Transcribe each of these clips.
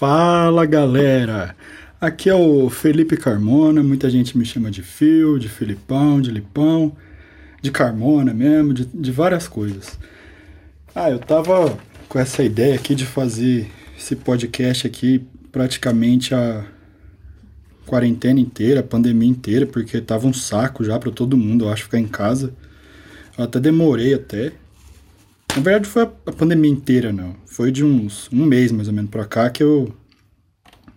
Fala galera! Aqui é o Felipe Carmona, muita gente me chama de Phil, de Filipão, de Lipão, de Carmona mesmo, de, de várias coisas. Ah, eu tava com essa ideia aqui de fazer esse podcast aqui praticamente a quarentena inteira, a pandemia inteira, porque tava um saco já para todo mundo, eu acho, ficar em casa. Eu até demorei até. Na verdade foi a pandemia inteira, não. Foi de uns um mês mais ou menos pra cá que eu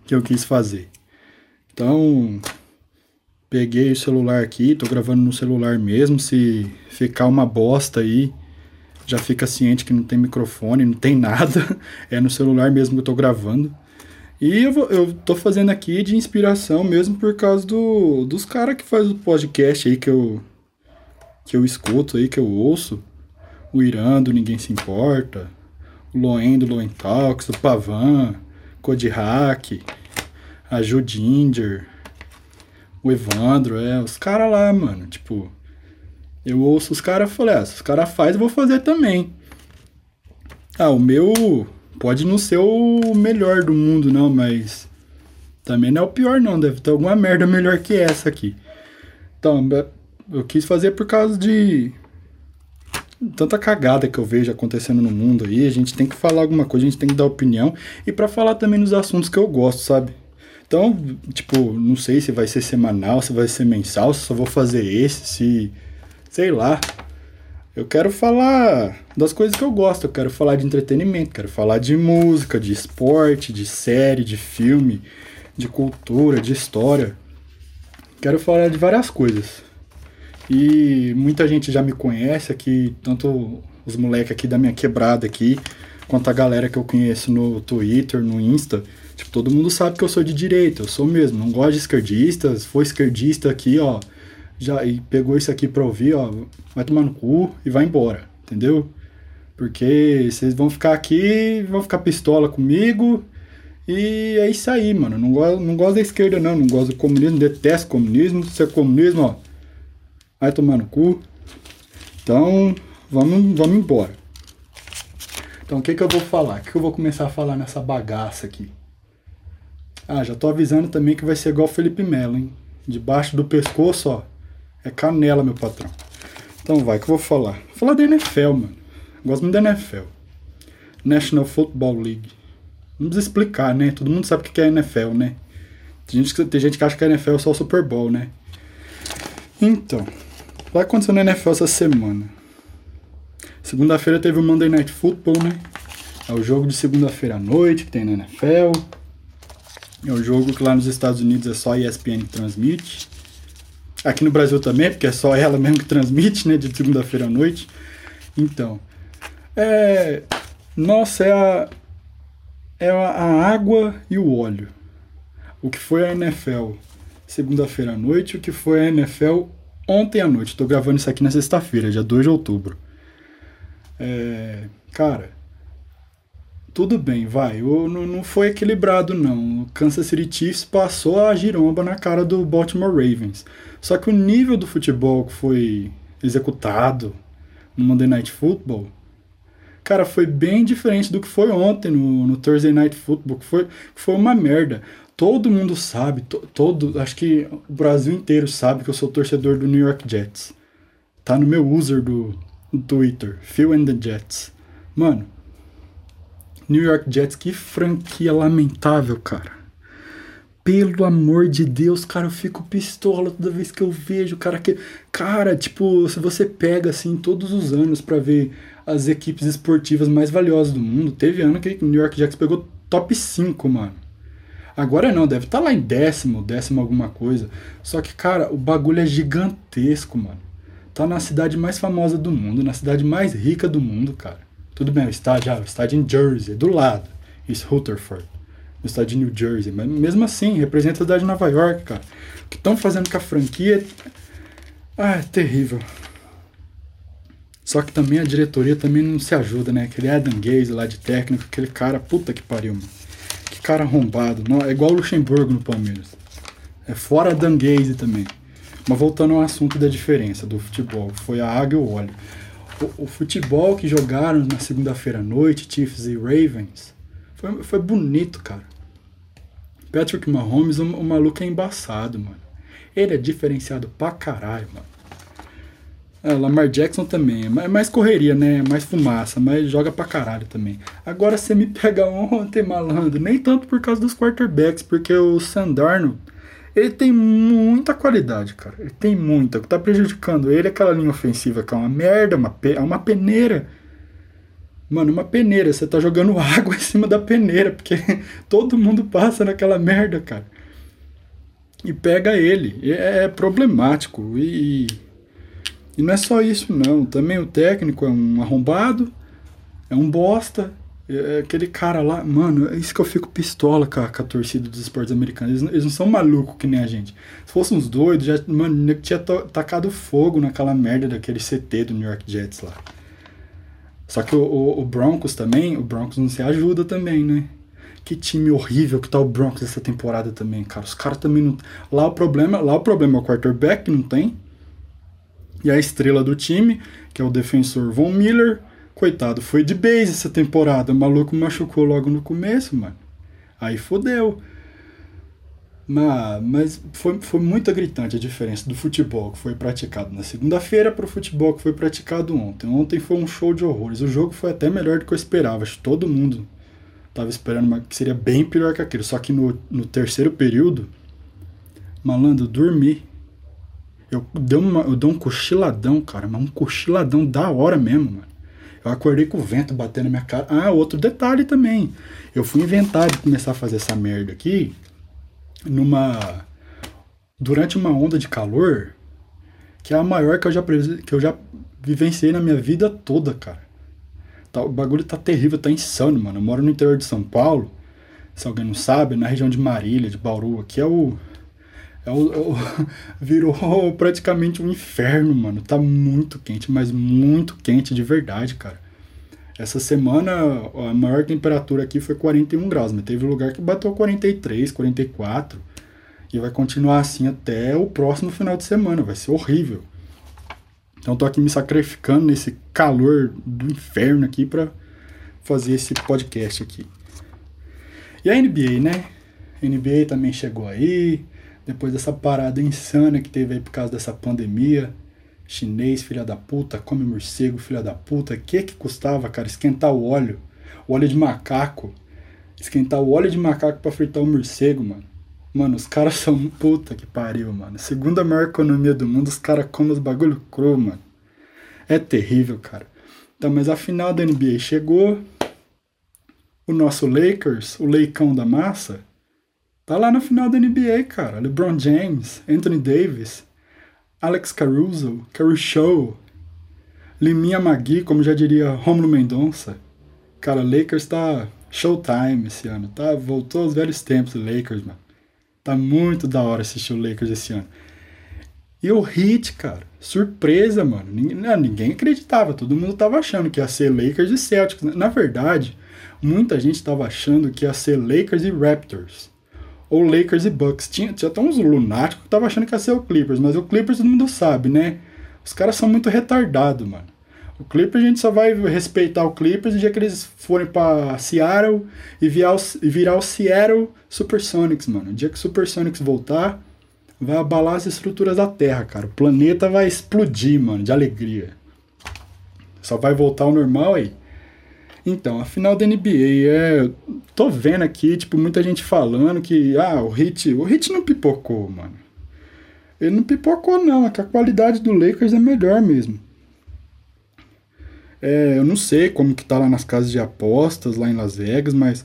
que eu quis fazer. Então, peguei o celular aqui, tô gravando no celular mesmo, se ficar uma bosta aí, já fica ciente que não tem microfone, não tem nada, é no celular mesmo que eu tô gravando. E eu, vou, eu tô fazendo aqui de inspiração mesmo por causa do, dos caras que faz o podcast aí que eu, que eu escuto aí, que eu ouço. O Irando, Ninguém Se Importa. O Loen do Loen Talks, o Pavan, Code Hack, a Judinger, o Evandro, é, os caras lá, mano. Tipo, eu ouço os caras e falei, ah, se os caras fazem, eu vou fazer também. Ah, o meu Pode não ser o melhor do mundo, não, mas também não é o pior, não. Deve ter alguma merda melhor que essa aqui. Então, eu quis fazer por causa de tanta cagada que eu vejo acontecendo no mundo aí. A gente tem que falar alguma coisa, a gente tem que dar opinião. E para falar também nos assuntos que eu gosto, sabe? Então, tipo, não sei se vai ser semanal, se vai ser mensal, se só vou fazer esse, se. Sei lá. Eu quero falar das coisas que eu gosto, eu quero falar de entretenimento, quero falar de música, de esporte, de série, de filme, de cultura, de história. Quero falar de várias coisas. E muita gente já me conhece aqui, tanto os moleques aqui da minha quebrada aqui, quanto a galera que eu conheço no Twitter, no Insta. Tipo, todo mundo sabe que eu sou de direita, eu sou mesmo, não gosto de esquerdistas, foi esquerdista aqui, ó, já e pegou isso aqui pra ouvir, ó, vai tomar no cu e vai embora, entendeu? Porque vocês vão ficar aqui, vão ficar pistola comigo e é isso aí, mano. Não gosto, não gosto da esquerda, não. Não gosto do comunismo, detesto comunismo. Se é comunismo, ó, vai tomar no cu. Então, vamos, vamos embora. Então, o que, que eu vou falar? O que, que eu vou começar a falar nessa bagaça aqui? Ah, já tô avisando também que vai ser igual Felipe Melo, hein? Debaixo do pescoço, ó, é canela, meu patrão. Então vai, que eu vou falar. Vou falar da NFL, mano. Gosto muito da NFL. National Football League. Não precisa explicar, né? Todo mundo sabe o que é NFL, né? Tem gente, que, tem gente que acha que a NFL é só o Super Bowl, né? Então, vai acontecer na NFL essa semana. Segunda-feira teve o Monday Night Football, né? É o jogo de segunda-feira à noite que tem na NFL. É o jogo que lá nos Estados Unidos é só a ESPN que transmite. Aqui no Brasil também, porque é só ela mesmo que transmite, né? De segunda-feira à noite. Então, é. Nossa, é a. É a água e o óleo. O que foi a NFL segunda-feira à noite, o que foi a NFL ontem à noite. Estou gravando isso aqui na sexta-feira, dia 2 de outubro. É, cara, tudo bem, vai. O, não, não foi equilibrado, não. O Kansas City Chiefs passou a giromba na cara do Baltimore Ravens. Só que o nível do futebol que foi executado no Monday Night Football, cara, foi bem diferente do que foi ontem no, no Thursday Night Football, que foi, foi uma merda. Todo mundo sabe, to, todo, acho que o Brasil inteiro sabe que eu sou torcedor do New York Jets. Tá no meu user do, do Twitter, Phil and the Jets. Mano, New York Jets, que franquia lamentável, cara. Pelo amor de Deus, cara, eu fico pistola toda vez que eu vejo, cara, que cara, tipo, se você pega assim todos os anos para ver as equipes esportivas mais valiosas do mundo, teve ano que o New York Jets pegou top 5, mano. Agora não, deve estar tá lá em décimo, décimo alguma coisa. Só que, cara, o bagulho é gigantesco, mano. Tá na cidade mais famosa do mundo, na cidade mais rica do mundo, cara. Tudo bem, o estádio, ah, o estádio em Jersey, do lado. Isso, Rutherford no estado de New Jersey. Mas mesmo assim, representa a cidade de Nova York, cara. O que estão fazendo com a franquia. Ah, é terrível. Só que também a diretoria também não se ajuda, né? Aquele Adam Gaze lá de técnico, aquele cara, puta que pariu, mano. Que cara arrombado. Não, é igual o Luxemburgo no Palmeiras. É fora Adam Gaze também. Mas voltando ao assunto da diferença do futebol, foi a água e o óleo. O, o futebol que jogaram na segunda-feira à noite, Chiefs e Ravens, foi, foi bonito, cara. Patrick Mahomes, o, o maluco é embaçado, mano. Ele é diferenciado pra caralho, mano. É, Lamar Jackson também. É mais correria, né? Mais fumaça, mas joga pra caralho também. Agora você me pega ontem, malandro. Nem tanto por causa dos quarterbacks, porque o Sandarno, ele tem muita qualidade, cara. Ele tem muita. O que tá prejudicando ele é aquela linha ofensiva que é uma merda, uma, pe é uma peneira. Mano, uma peneira. Você tá jogando água em cima da peneira, porque todo mundo passa naquela merda, cara. E pega ele. É, é problemático. E e não é só isso, não. Também o técnico é um arrombado, é um bosta. É aquele cara lá, mano, é isso que eu fico pistola com a, com a torcida dos esportes americanos. Eles, eles, não são malucos que nem a gente. Se fossem uns doidos, já, mano, tinha tacado fogo naquela merda daquele CT do New York Jets lá. Só que o, o, o Broncos também, o Broncos não se ajuda também, né? Que time horrível que tá o Broncos essa temporada também, cara. Os caras também não. Lá o problema, lá o problema é o quarterback que não tem. E a estrela do time, que é o defensor Von Miller, coitado, foi de base essa temporada. O maluco machucou logo no começo, mano. Aí fodeu. Mas, foi, foi muito gritante a diferença do futebol que foi praticado na segunda-feira para o futebol que foi praticado ontem. Ontem foi um show de horrores. O jogo foi até melhor do que eu esperava. Acho que todo mundo estava esperando uma, que seria bem pior que aquilo. Só que no, no terceiro período, malandro, dormi eu dei, uma, eu um cochiladão, cara, mas um cochiladão da hora mesmo, mano. Eu acordei com o vento batendo na minha cara. Ah, outro detalhe também. Eu fui inventar de começar a fazer essa merda aqui numa. Durante uma onda de calor que é a maior que eu já, que eu já vivenciei na minha vida toda, cara. Tá, o bagulho tá terrível, tá insano, mano. Eu moro no interior de São Paulo. Se alguém não sabe, na região de Marília, de Bauru, aqui é o é o, o, virou praticamente um inferno, mano. Tá muito quente, mas muito quente de verdade, cara. Essa semana a maior temperatura aqui foi 41 graus, mas teve lugar que bateu 43, 44. E vai continuar assim até o próximo final de semana. Vai ser horrível. Então tô aqui me sacrificando nesse calor do inferno aqui para fazer esse podcast aqui. E a NBA, né? NBA também chegou aí depois dessa parada insana que teve aí por causa dessa pandemia. Chinês, filha da puta, come morcego, filha da puta. Que que custava, cara, esquentar o óleo? O óleo de macaco. Esquentar o óleo de macaco para fritar o morcego, mano. Mano, os caras são puta que pariu, mano. Segunda maior economia do mundo, os caras comem os bagulho cru, mano. É terrível, cara. Então, mas a final da NBA chegou. O nosso Lakers, o leicão da massa, Tá lá na final da NBA, cara. LeBron James, Anthony Davis, Alex Caruso, Caruso, Liminha Magui, como já diria Romulo Mendonça. Cara, Lakers tá showtime esse ano, tá? Voltou aos velhos tempos Lakers, mano. Tá muito da hora assistir o Lakers esse ano. E o Heat, cara, surpresa, mano. Ninguém, não, ninguém acreditava, todo mundo tava achando que ia ser Lakers e Celtics. Na verdade, muita gente tava achando que ia ser Lakers e Raptors ou Lakers e Bucks. Tinha, tinha até uns lunáticos que estavam achando que ia ser o Clippers, mas o Clippers todo mundo sabe, né? Os caras são muito retardados, mano. O Clippers a gente só vai respeitar o Clippers no dia que eles forem pra Seattle e virar o, virar o Seattle Supersonics, mano. O dia que o Supersonics voltar, vai abalar as estruturas da Terra, cara. O planeta vai explodir, mano, de alegria. Só vai voltar ao normal aí. Então, a final da NBA é. Tô vendo aqui, tipo, muita gente falando que. Ah, o Hit. O Hit não pipocou, mano. Ele não pipocou, não. É que a qualidade do Lakers é melhor mesmo. É, eu não sei como que tá lá nas casas de apostas, lá em Las Vegas, mas.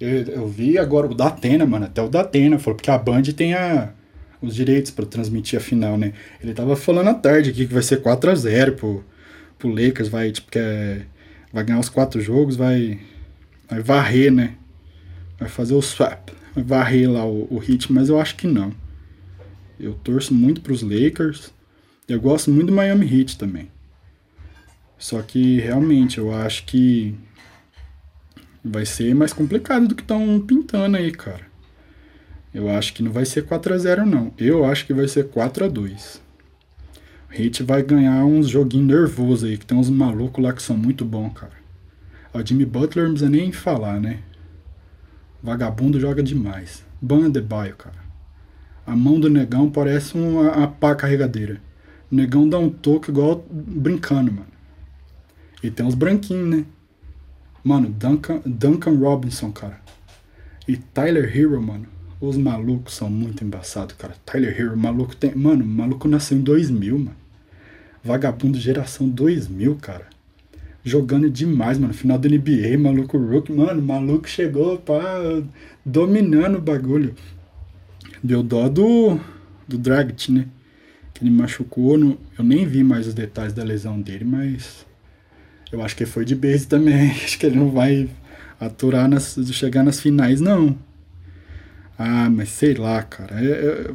Eu, eu vi agora o Datena, mano. Até o Datena falou, porque a Band tem a, os direitos para transmitir a final, né? Ele tava falando à tarde aqui que vai ser 4 a 0 pro, pro Lakers, vai, tipo, que é vai ganhar os quatro jogos, vai, vai varrer, né? Vai fazer o swap, vai varrer lá o, o hit, mas eu acho que não. Eu torço muito para os Lakers. Eu gosto muito do Miami Heat também. Só que realmente eu acho que vai ser mais complicado do que estão pintando aí, cara. Eu acho que não vai ser 4 a 0 não. Eu acho que vai ser 4 a 2. Hit vai ganhar uns joguinhos nervosos aí, que tem uns malucos lá que são muito bons, cara. O Jimmy Butler não precisa nem falar, né? Vagabundo joga demais. Ban Adebayo, cara. A mão do negão parece uma, uma pá carregadeira. O negão dá um toque igual brincando, mano. E tem uns branquinhos, né? Mano, Duncan, Duncan Robinson, cara. E Tyler Hero, mano. Os malucos são muito embaçados, cara. Tyler Hero, maluco tem. Mano, maluco nasceu em 2000, mano. Vagabundo geração 2000, cara. Jogando demais, mano. Final da NBA, maluco Rook. Mano, maluco chegou, pá, dominando o bagulho. Deu dó do, do Dragic, né? Que ele machucou. No, eu nem vi mais os detalhes da lesão dele, mas. Eu acho que foi de base também. Acho que ele não vai aturar nas, chegar nas finais, não. Ah, mas sei lá, cara. É, é,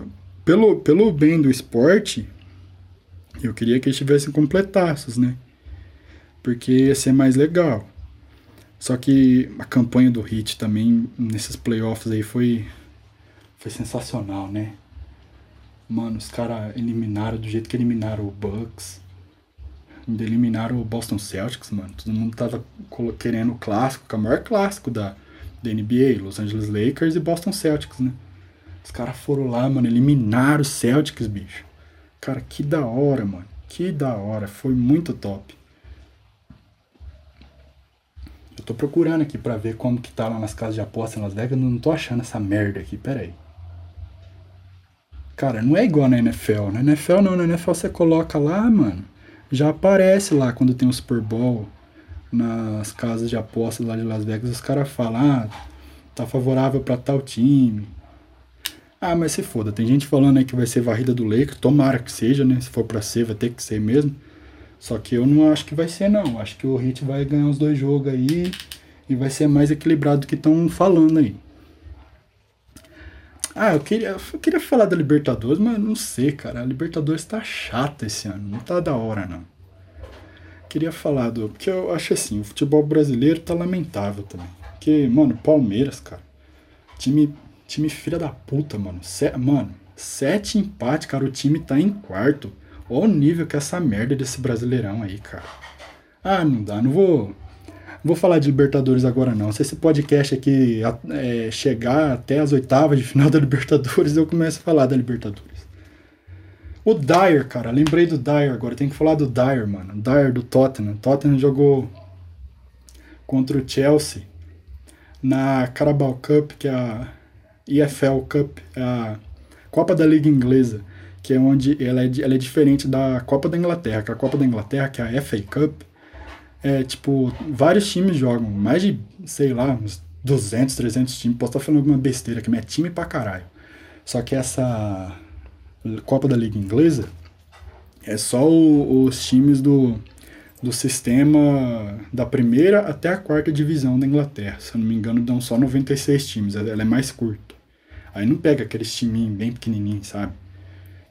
pelo, pelo bem do esporte, eu queria que eles tivessem completaços, né? Porque ia ser mais legal. Só que a campanha do Hit também, nesses playoffs aí, foi, foi sensacional, né? Mano, os caras eliminaram do jeito que eliminaram o Bucks. Ainda eliminaram o Boston Celtics, mano. Todo mundo tava querendo o clássico, que é o maior clássico da, da NBA, Los Angeles Lakers e Boston Celtics, né? Os caras foram lá, mano, eliminaram os Celtics, bicho. Cara, que da hora, mano. Que da hora. Foi muito top. Eu tô procurando aqui pra ver como que tá lá nas casas de aposta em Las Vegas. Não tô achando essa merda aqui. Pera aí. Cara, não é igual na NFL. Na NFL não. Na NFL você coloca lá, mano já aparece lá quando tem o Super Bowl nas casas de apostas lá de Las Vegas, os caras falam, ah, tá favorável para tal time. Ah, mas se foda, tem gente falando aí que vai ser varrida do Lakers, tomara que seja, né? Se for pra ser, vai ter que ser mesmo. Só que eu não acho que vai ser, não. Acho que o Heat vai ganhar os dois jogos aí e vai ser mais equilibrado do que estão falando aí. Ah, eu queria, eu queria falar da Libertadores, mas não sei, cara. A Libertadores tá chata esse ano, não tá da hora, não. Queria falar do. Porque eu acho assim, o futebol brasileiro tá lamentável também. Porque, mano, Palmeiras, cara. Time, time filha da puta, mano. Se, mano, sete empates, cara. O time tá em quarto. Olha o nível que é essa merda desse brasileirão aí, cara. Ah, não dá, não vou vou falar de Libertadores agora não. Se esse podcast aqui é, chegar até as oitavas de final da Libertadores, eu começo a falar da Libertadores. O Dyer, cara, lembrei do Dyer agora. Tem que falar do Dyer, mano. Dyer do Tottenham. Tottenham jogou contra o Chelsea na Carabao Cup, que é a EFL Cup, a Copa da Liga Inglesa, que é onde ela é, ela é diferente da Copa da Inglaterra, que a Copa da Inglaterra, que é a FA Cup, é, tipo, vários times jogam, mais de, sei lá, uns 200, 300 times. Posso estar falando alguma besteira aqui, mas é time pra caralho. Só que essa Copa da Liga Inglesa é só o, os times do, do sistema da primeira até a quarta divisão da Inglaterra. Se eu não me engano, dão só 96 times, ela é mais curta. Aí não pega aqueles timinhos bem pequenininhos, sabe?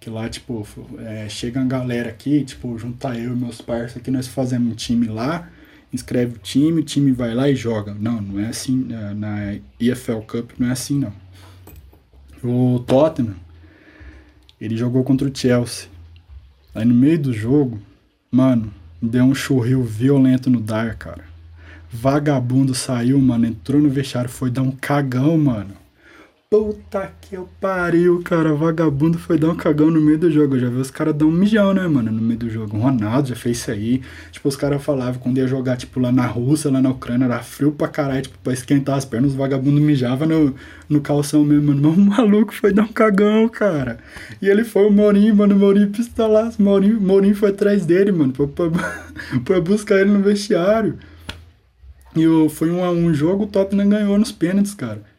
Que lá, tipo, é, chega uma galera aqui, tipo, juntar eu e meus parceiros aqui, nós fazemos um time lá, inscreve o time, o time vai lá e joga. Não, não é assim, é, na EFL Cup não é assim, não. O Tottenham, ele jogou contra o Chelsea. Aí no meio do jogo, mano, deu um churril violento no Dar, cara. Vagabundo saiu, mano, entrou no vestiário, foi dar um cagão, mano. Puta que eu pariu, cara. Vagabundo foi dar um cagão no meio do jogo. Eu já vi os caras dar um mijão, né, mano, no meio do jogo. O Ronaldo já fez isso aí. Tipo, os caras falavam quando ia jogar, tipo, lá na Rússia, lá na Ucrânia, era frio pra caralho, tipo, pra esquentar as pernas, os vagabundos mijavam no, no calção mesmo, mano. Mas o maluco foi dar um cagão, cara. E ele foi o Mourinho, mano. O Mourinho pistolaço. O Mourinho, Mourinho foi atrás dele, mano, pra, pra, pra buscar ele no vestiário. E o, foi um, um jogo, o Tottenham ganhou nos pênaltis, cara.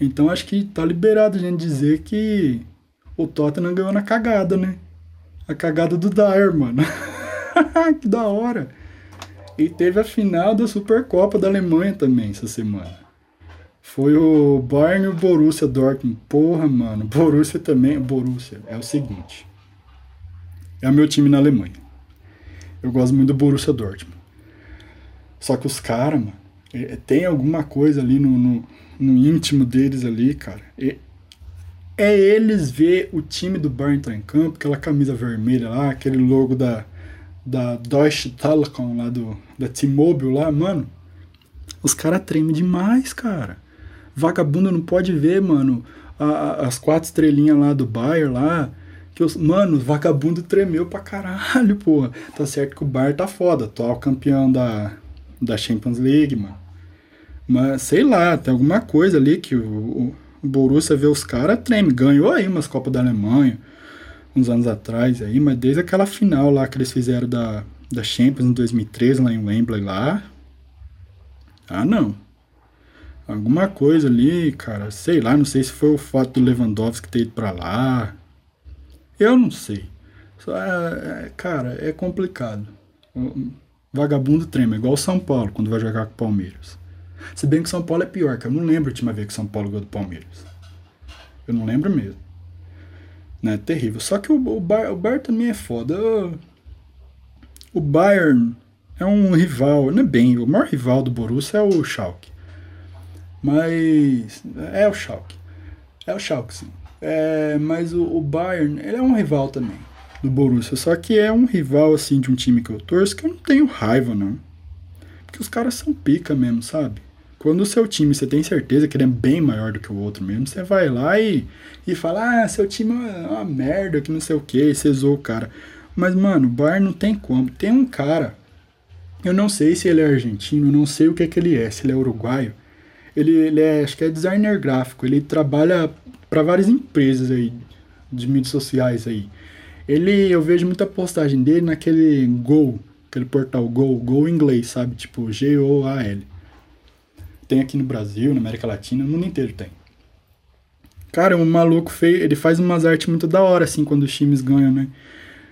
Então acho que tá liberado a gente dizer que o Tottenham ganhou na cagada, né? A cagada do Dyer, mano. que da hora. E teve a final da Supercopa da Alemanha também essa semana. Foi o Bayern e o Borussia Dortmund. Porra, mano. Borussia também. Borussia. É o seguinte. É o meu time na Alemanha. Eu gosto muito do Borussia Dortmund. Só que os caras, mano, é, tem alguma coisa ali no, no no íntimo deles ali, cara. E é eles ver o time do Bayern entrar em campo, aquela camisa vermelha lá, aquele logo da, da Deutsche Telekom lá do da T-Mobile lá, mano. Os caras tremem demais, cara. Vagabundo não pode ver, mano, a, a, as quatro estrelinhas lá do Bayern lá. Que os, mano, o vagabundo tremeu pra caralho, porra. Tá certo que o Bayern tá foda, atual campeão da, da Champions League, mano. Mas sei lá, tem alguma coisa ali que o, o, Borussia vê os caras, treme. Ganhou aí umas Copas da Alemanha, uns anos atrás aí, mas desde aquela final lá que eles fizeram da, da Champions em 2013, lá em Wembley lá. Ah, não. Alguma coisa ali, cara, sei lá, não sei se foi o fato do Lewandowski ter ido pra lá. Eu não sei. Só é, é, cara, é complicado. Vagabundo trema, igual o São Paulo quando vai jogar com o Palmeiras. Se bem que São Paulo é pior, que eu não lembro a última vez que São Paulo ganhou do Palmeiras. Eu não lembro mesmo. Né? Terrível. Só que o, o, Bar, o Bayern também é foda. O Bayern é um rival, não é bem, o maior rival do Borussia é o Schalke. Mas é o Schalke. É o Schalke, sim. É, mas o, o, Bayern, ele é um rival também do Borussia. Só que é um rival, assim, de um time que eu torço que eu não tenho raiva, não. Porque os caras são pica mesmo, sabe? Quando o seu time, você tem certeza que ele é bem maior do que o outro mesmo, você vai lá e, e fala, ah, seu time é uma merda, que não sei o que, você zoou o cara. Mas, mano, o Bayern não tem como. Tem um cara, eu não sei se ele é argentino, não sei o que é que ele é, se ele é uruguaio. Ele, ele é, acho que é designer gráfico, ele trabalha para várias empresas aí, de mídias sociais aí. Ele, eu vejo muita postagem dele naquele Go, aquele portal Go, Go inglês, sabe? Tipo G-O-A-L. Tem aqui no Brasil, na América Latina, no mundo inteiro tem. Cara, um maluco feio, ele faz umas artes muito da hora, assim, quando os times ganham, né?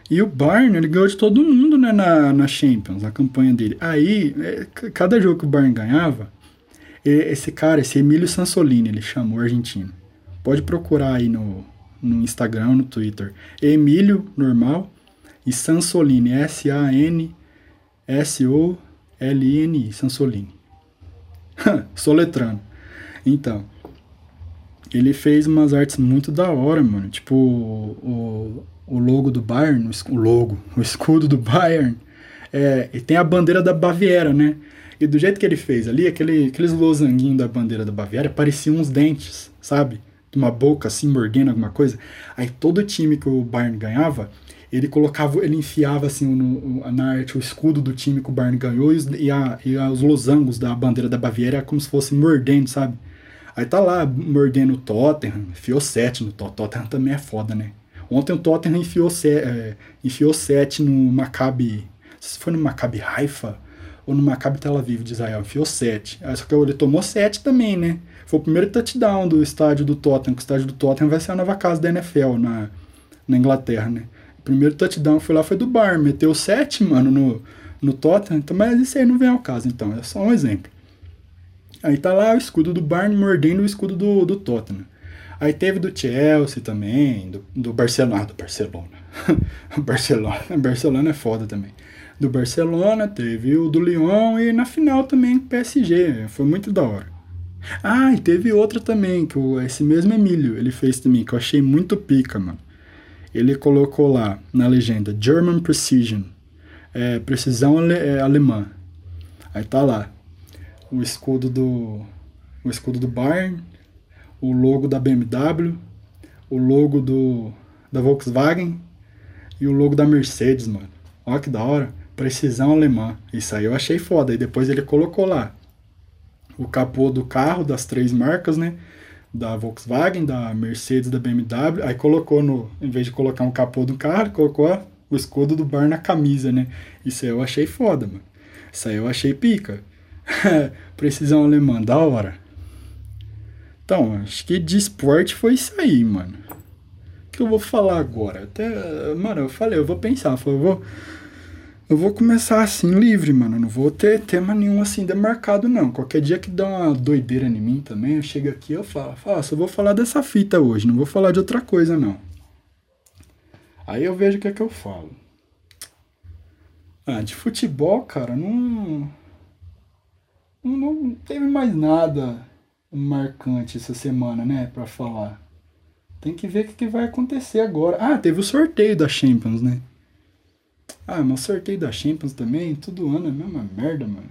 E o Bayern, ele ganhou de todo mundo, né, na, na Champions, na campanha dele. Aí, é, cada jogo que o Bayern ganhava, esse cara, esse Emílio Sansolini, ele chamou argentino. Pode procurar aí no, no Instagram, no Twitter. Emílio, normal, e Sansolini, S-A-N-S-O-L-I-N-I, Sansolini. Soletrando. Então, ele fez umas artes muito da hora, mano. Tipo, o, o logo do Bayern, o logo, o escudo do Bayern, é, e tem a bandeira da Baviera, né? E do jeito que ele fez ali, aquele, aqueles losanguinhos da bandeira da Baviera pareciam uns dentes, sabe? Uma boca assim, mordendo alguma coisa. Aí todo time que o Bayern ganhava, ele colocava, ele enfiava assim no, na arte o escudo do time que o Bayern ganhou e, a, e a, os losangos da bandeira da Baviera como se fosse mordendo, sabe? Aí tá lá mordendo o Tottenham, enfiou sete no Tottenham. Tottenham também é foda, né? Ontem o Tottenham enfiou, se, é, enfiou sete no Maccabi, se foi no Maccabi Haifa ou no Maccabi Tel Aviv de Israel, enfiou sete. Só que ele tomou sete também, né? Foi o primeiro touchdown do estádio do Tottenham, que o estádio do Tottenham vai ser a nova casa da NFL na, na Inglaterra, né? Primeiro touchdown foi lá foi do Bar, meteu sete, mano, no, no Tottenham, então, mas isso aí não vem ao caso, então, é só um exemplo. Aí tá lá o escudo do Bayern mordendo o escudo do, do Tottenham. Aí teve do Chelsea também, do, do Barcelona. Ah, do Barcelona. Barcelona. Barcelona é foda também. Do Barcelona, teve o do Lyon e na final também PSG. Foi muito da hora. Ah, e teve outra também, que o, esse mesmo Emílio, ele fez também, que eu achei muito pica, mano. Ele colocou lá na legenda German Precision. É, precisão ale, é, alemã. Aí tá lá o escudo do o escudo do Bayern, o logo da BMW, o logo do da Volkswagen e o logo da Mercedes, mano. Olha que da hora. Precisão alemã. Isso aí eu achei foda. E depois ele colocou lá o capô do carro das três marcas, né? Da Volkswagen, da Mercedes, da BMW. Aí colocou no, em vez de colocar um capô do carro, colocou o escudo do bar na camisa, né? Isso aí eu achei foda, mano. Isso aí eu achei pica. Precisão alemã, da hora. Então, acho que de esporte foi isso aí, mano. O que eu vou falar agora? Até, mano, eu falei, eu vou pensar, eu, vou eu vou começar assim livre, mano. Não vou ter tema nenhum assim demarcado, não. Qualquer dia que dá uma doideira em mim também, eu chego aqui eu falo, falo, só vou falar dessa fita hoje, não vou falar de outra coisa, não. Aí eu vejo o que é que eu falo. Ah, de futebol, cara, não. Não, não teve mais nada marcante essa semana, né, para falar. Tem que ver o que vai acontecer agora. Ah, teve o sorteio da Champions, né? Ah, mas sorteio da Champions também, todo ano é a mesma merda, mano.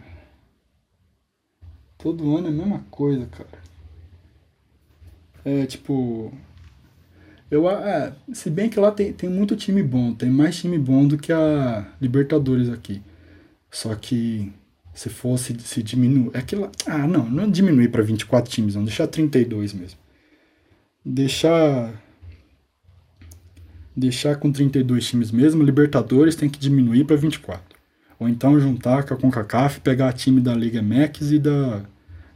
Todo ano é a mesma coisa, cara. É tipo. Eu, é, se bem que lá tem, tem muito time bom, tem mais time bom do que a Libertadores aqui. Só que se fosse se diminuir. É que lá, ah, não, não diminuir para 24 times, não, deixar 32 mesmo. Deixar. Deixar com 32 times mesmo, Libertadores tem que diminuir para 24. Ou então juntar com a CONCACAF, pegar time da Liga MX e da,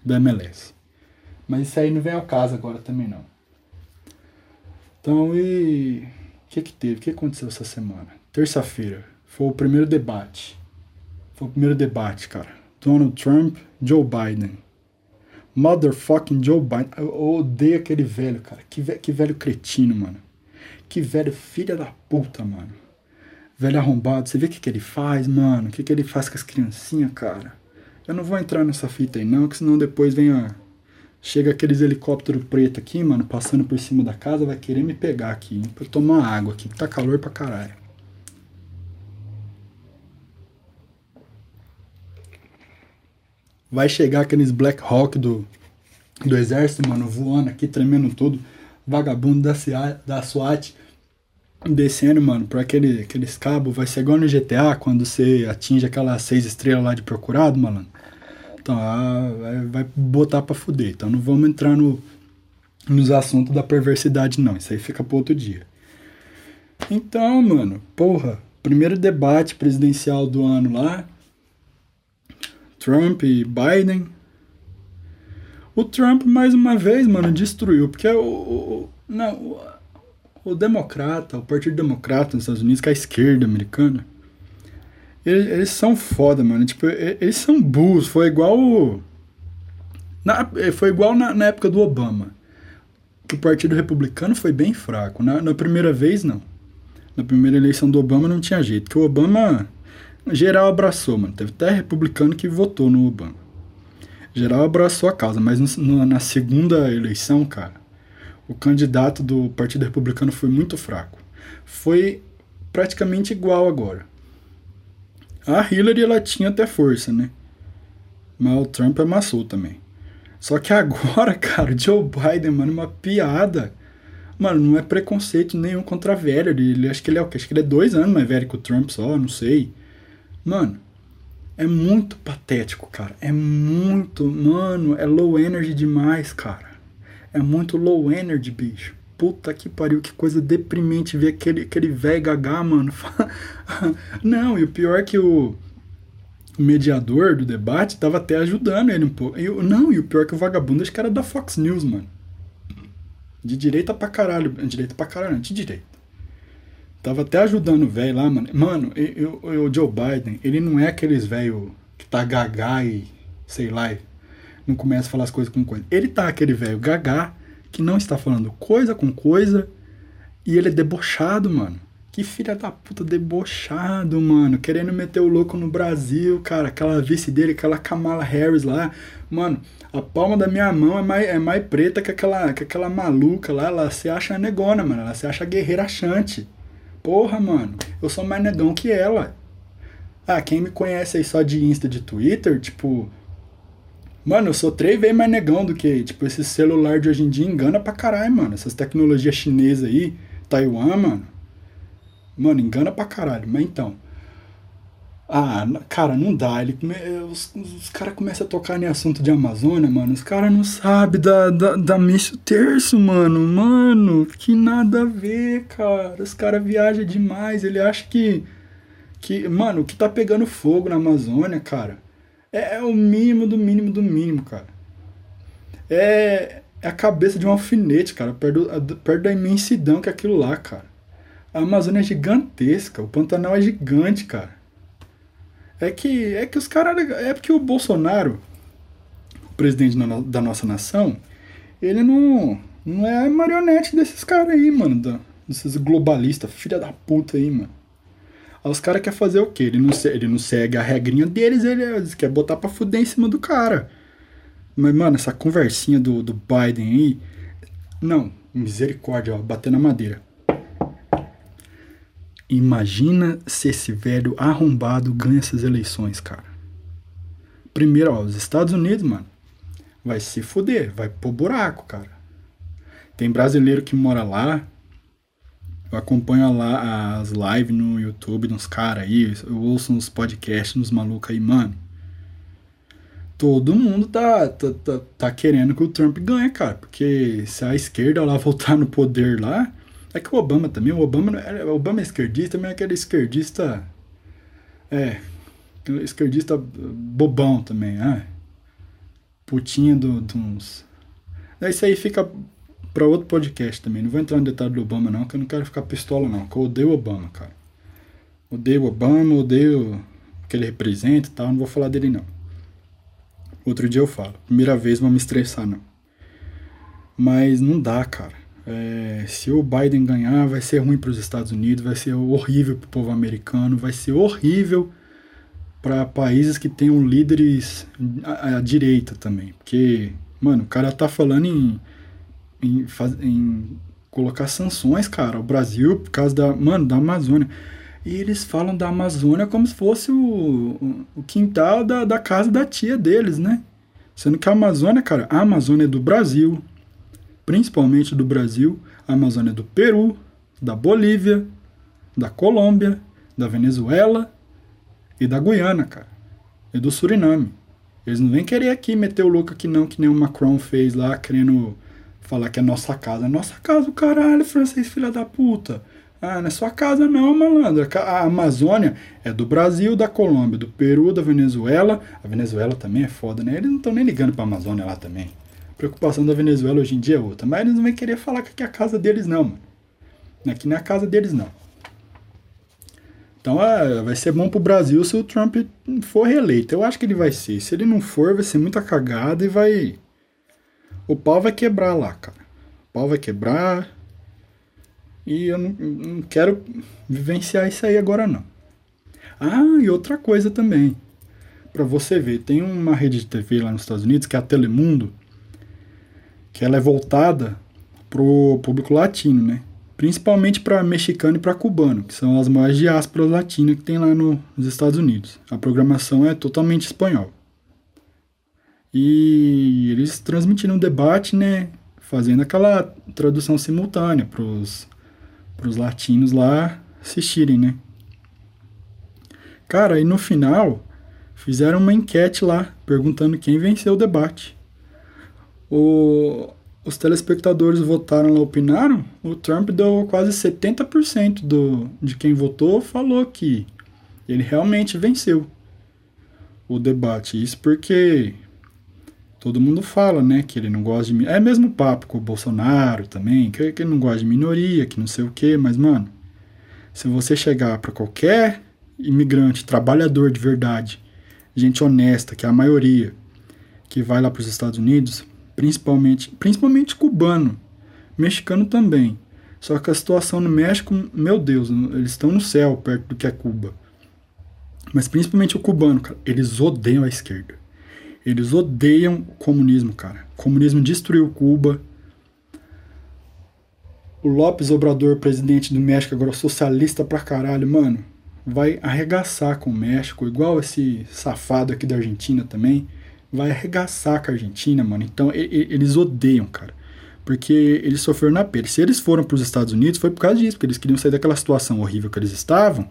da MLS. Mas isso aí não vem ao caso agora também não. Então, e o que que teve? O que aconteceu essa semana? Terça-feira foi o primeiro debate. Foi o primeiro debate, cara. Donald Trump, Joe Biden. Motherfucking Joe Biden. Eu odeio aquele velho, cara. Que, que velho cretino, mano. Que velho filha da puta, mano. Velho arrombado. Você vê o que, que ele faz, mano? O que, que ele faz com as criancinhas, cara? Eu não vou entrar nessa fita aí, não, que senão depois vem a Chega aqueles helicópteros preto aqui, mano, passando por cima da casa, vai querer me pegar aqui, hein, pra tomar água aqui, tá calor pra caralho. Vai chegar aqueles Black Hawk do, do exército, mano, voando aqui, tremendo tudo. Vagabundo da, da SWAT descendo, mano, por aquele, aqueles cabos. Vai ser igual no GTA, quando você atinge aquelas seis estrelas lá de procurado, mano. Então, ah, vai botar pra fuder. Então não vamos entrar no, nos assuntos da perversidade, não. Isso aí fica pro outro dia. Então, mano, porra, primeiro debate presidencial do ano lá. Trump e Biden. O Trump, mais uma vez, mano, destruiu. Porque o, o, não, o, o democrata, o Partido Democrata nos Estados Unidos, que é a esquerda americana, eles, eles, são foda, mano. Tipo, eles são burros. Foi igual. Na, foi igual na, na, época do Obama. O Partido Republicano foi bem fraco. Na, na, primeira vez, não. Na primeira eleição do Obama não tinha jeito. Que o Obama. Geral abraçou, mano. Teve até republicano que votou no Obama. Geral abraçou a causa. Mas no, na segunda eleição, cara. O candidato do Partido Republicano foi muito fraco. Foi praticamente igual agora. A Hillary ela tinha até força, né? Mas o Trump amassou também. Só que agora, cara, Joe Biden, mano, uma piada. Mano, não é preconceito nenhum contra velho. Ele, ele acho que ele é o quê? Acho que ele é dois anos mais velho que o Trump só, não sei. Mano, é muito patético, cara. É muito, mano, é low energy demais, cara. É muito low energy, bicho. Puta que pariu, que coisa deprimente ver aquele, aquele velho gagá, mano. Não, e o pior é que o mediador do debate tava até ajudando ele um pouco. Eu, não, e o pior é que o vagabundo acho que era da Fox News, mano. De direita pra caralho. Direita pra caralho, de direita. Tava até ajudando o velho lá, mano. Mano, eu, eu, o Joe Biden, ele não é aqueles velho que tá gagá e, sei lá, não começa a falar as coisas com coisa. Ele tá aquele velho gagá que não está falando coisa com coisa e ele é debochado, mano. Que filha da puta debochado, mano. Querendo meter o louco no Brasil, cara. Aquela vice dele, aquela Kamala Harris lá. Mano, a palma da minha mão é mais, é mais preta que aquela, que aquela maluca lá. Ela se acha negona, mano. Ela se acha guerreira achante. Porra, mano. Eu sou mais negão que ela. Ah, quem me conhece aí só de Insta, de Twitter, tipo, Mano, eu sou três vezes mais negão do que, tipo, esse celular de hoje em dia engana pra caralho, mano. Essas tecnologias chinesas aí, Taiwan, mano. Mano, engana pra caralho. Mas então. Ah, cara, não dá. Ele come... Os, os caras começam a tocar em assunto de Amazônia, mano. Os caras não sabem da, da, da missa terço, mano. Mano, que nada a ver, cara. Os caras viajam demais. Ele acha que. que Mano, o que tá pegando fogo na Amazônia, cara é, é o mínimo do mínimo do mínimo, cara. É, é a cabeça de um alfinete, cara, perto, perto da imensidão que é aquilo lá, cara. A Amazônia é gigantesca, o Pantanal é gigante, cara. É que, é que os caras. É porque o Bolsonaro, o presidente da nossa nação, ele não, não é marionete desses caras aí, mano. desses globalistas, filha da puta aí, mano. Aí os caras querem fazer o quê? Ele não, ele não segue a regrinha deles, ele, ele quer botar pra fuder em cima do cara. Mas, mano, essa conversinha do, do Biden aí. Não, misericórdia, ó, bater na madeira. Imagina se esse velho arrombado ganha essas eleições, cara. Primeiro, ó, os Estados Unidos, mano, vai se fuder, vai pro buraco, cara. Tem brasileiro que mora lá. Eu acompanho lá as lives no YouTube dos caras aí. Eu ouço uns podcasts nos malucos aí, mano. Todo mundo tá, tá, tá, tá querendo que o Trump ganhe, cara. Porque se a esquerda lá voltar no poder lá. É que o Obama também, o Obama, é, o Obama é esquerdista, mas é aquele esquerdista. É. Esquerdista bobão também, ah. Putinha do, de uns. Isso aí fica para outro podcast também. Não vou entrar no detalhe do Obama, não, que eu não quero ficar pistola, não. Que eu odeio Obama, cara. Odeio Obama, odeio o que ele representa e tal. Não vou falar dele, não. Outro dia eu falo. Primeira vez, vou me estressar, não. Mas não dá, cara. É, se o Biden ganhar, vai ser ruim para os Estados Unidos, vai ser horrível para o povo americano, vai ser horrível para países que tenham líderes à, à, direita também. Porque, mano, o cara tá falando em em, em colocar sanções, cara, ao Brasil por causa da, mano, da Amazônia. E eles falam da Amazônia como se fosse o, o quintal da, da casa da tia deles, né? Sendo que a Amazônia, cara, a Amazônia é do Brasil, principalmente do Brasil, a Amazônia do Peru, da Bolívia, da Colômbia, da Venezuela e da Guiana, cara. E do Suriname. Eles não vêm querer aqui meter o louco aqui não, que nem o Macron fez lá, querendo falar que é nossa casa. É nossa casa, o caralho, francês, filha da puta. Ah, não é sua casa não, malandro. A Amazônia é do Brasil, da Colômbia, do Peru, da Venezuela. A Venezuela também é foda, né? Eles não estão nem ligando pra Amazônia lá também. Preocupação da Venezuela hoje em dia é outra. Mas eles não vão querer falar que aqui é a casa deles não, mano. Aqui não é a casa deles não. Então é, vai ser bom pro Brasil se o Trump for reeleito. Eu acho que ele vai ser. Se ele não for, vai ser muita cagada e vai o pau vai quebrar lá, cara. O pau vai quebrar. E eu não, não quero vivenciar isso aí agora, não. Ah, e outra coisa também. Para você ver, tem uma rede de TV lá nos Estados Unidos, que é a Telemundo, que ela é voltada pro público latino, né? Principalmente para mexicano e para cubano, que são as maiores diásporas latinas que tem lá no, nos Estados Unidos. A programação é totalmente espanhol. E eles transmitiram o debate, né? Fazendo aquela tradução simultânea para os latinos lá assistirem, né? Cara, e no final fizeram uma enquete lá perguntando quem venceu o debate. O, os telespectadores votaram lá, opinaram. O Trump deu quase 70% do, de quem votou falou que ele realmente venceu o debate. Isso porque todo mundo fala, né, que ele não gosta de... É mesmo papo com o Bolsonaro também, que, ele não gosta de minoria, que não sei o quê, mas, mano, se você chegar para qualquer imigrante, trabalhador de verdade, gente honesta, que é a maioria, que vai lá para os Estados Unidos, principalmente, principalmente cubano, mexicano também. Só que a situação no México, meu Deus, eles estão no céu perto do que é Cuba. Mas principalmente o cubano, cara, eles odeiam a esquerda. Eles odeiam o comunismo, cara. O comunismo destruiu Cuba. O Lopes Obrador, presidente do México, agora socialista pra caralho, mano, vai arregaçar com o México, igual esse safado aqui da Argentina também. Vai arregaçar com a Argentina, mano. Então, e, e, eles odeiam, cara. Porque eles sofreram na pele. Se eles foram para os Estados Unidos, foi por causa disso, porque eles queriam sair daquela situação horrível que eles estavam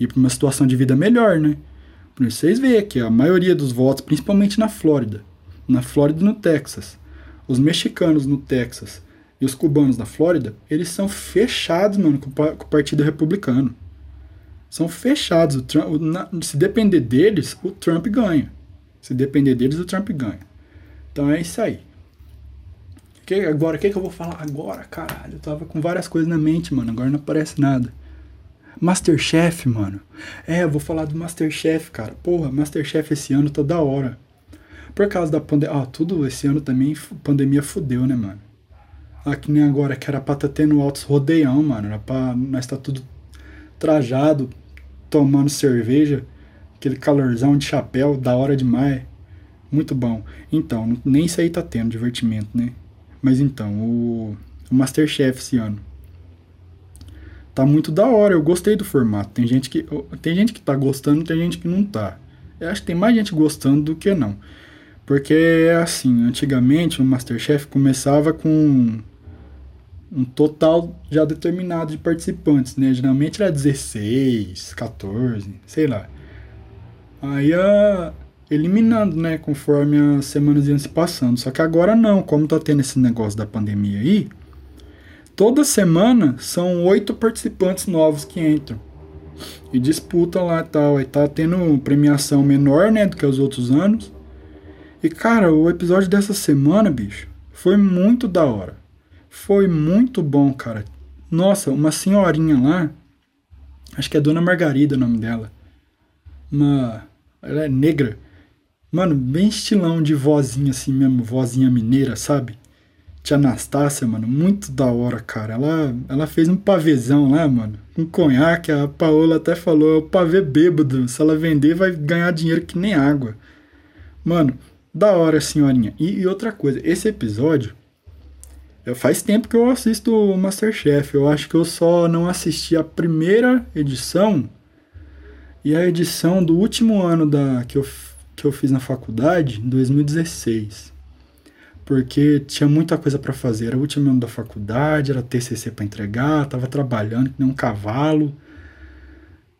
e para uma situação de vida melhor, né? Vocês veem que a maioria dos votos, principalmente na Flórida, na Flórida e no Texas, os mexicanos no Texas e os cubanos na Flórida, eles são fechados, mano, com, o Partido Republicano. São fechados. Trump, na, se depender deles, o Trump ganha. Se depender deles, o Trump ganha. Então é isso aí. Que, agora, o que, que eu vou falar agora, caralho? Eu tava com várias coisas na mente, mano. Agora não aparece nada. Masterchef, mano. É, eu vou falar do Masterchef, cara. Porra, Masterchef esse ano tá da hora. Por causa da pandemia. Ah, tudo esse ano também, pandemia fudeu, né, mano? Ah, que nem agora, que era pra tá tendo altos rodeião, mano. Era pra nós tá tudo trajado, tomando cerveja. Aquele calorzão de chapéu, da hora demais. Muito bom. Então, nem isso aí tá tendo divertimento, né? Mas então, o, o Masterchef esse ano tá muito da hora. Eu gostei do formato. Tem gente que tem gente que tá gostando, tem gente que não tá. Eu acho que tem mais gente gostando do que não. Porque é assim, antigamente o Masterchef começava com um total já determinado de participantes, né? Geralmente era 16, 14, sei lá. Aí ia eliminando, né? Conforme as semanas iam se passando. Só que agora não, como tá tendo esse negócio da pandemia aí, toda semana são oito participantes novos que entram. E disputam lá e tal. Aí tá tendo premiação menor, né? Do que os outros anos. E cara, o episódio dessa semana, bicho, foi muito da hora. Foi muito bom, cara. Nossa, uma senhorinha lá, acho que é Dona Margarida o nome dela. Uma. Ela é negra. Mano, bem estilão de vozinha assim mesmo, vozinha mineira, sabe? Tia Anastácia, mano, muito da hora, cara. Ela, ela fez um pavezão lá, mano, com conhaque. A Paola até falou: é o pavê bêbado. Se ela vender, vai ganhar dinheiro que nem água. Mano, da hora, senhorinha. E, e outra coisa, esse episódio. Faz tempo que eu assisto o Masterchef. Eu acho que eu só não assisti a primeira edição e a edição do último ano da, que, eu, que eu fiz na faculdade, em 2016. Porque tinha muita coisa para fazer. Era o último ano da faculdade, era TCC para entregar, tava trabalhando que nem um cavalo